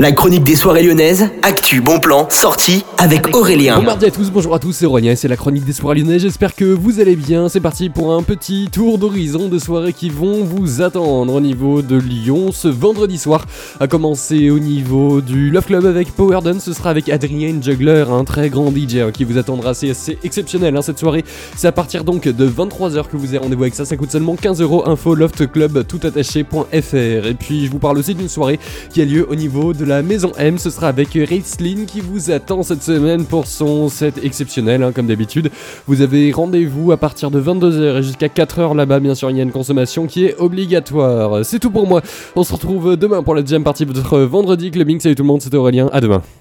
La chronique des soirées lyonnaises, actu, bon plan, sortie avec Aurélien. Bon mardi à tous, bonjour à tous, c'est Aurélien et c'est la chronique des soirées lyonnaises. J'espère que vous allez bien. C'est parti pour un petit tour d'horizon de soirées qui vont vous attendre au niveau de Lyon ce vendredi soir. À commencer au niveau du Love Club avec Power Dance, ce sera avec Adrien Juggler, un très grand DJ hein, qui vous attendra. C'est assez exceptionnel hein, cette soirée. C'est à partir donc de 23h que vous avez rendez-vous avec ça. Ça coûte seulement 15 euros. Info loftclub toutattaché.fr. Et puis je vous parle aussi d'une soirée qui a lieu au niveau de la maison M. Ce sera avec Ritzlin qui vous attend cette semaine pour son set exceptionnel, hein, comme d'habitude. Vous avez rendez-vous à partir de 22h et jusqu'à 4h là-bas. Bien sûr, il y a une consommation qui est obligatoire. C'est tout pour moi. On se retrouve demain pour la deuxième partie de votre vendredi clubbing. Salut tout le monde, c'était Aurélien. À demain.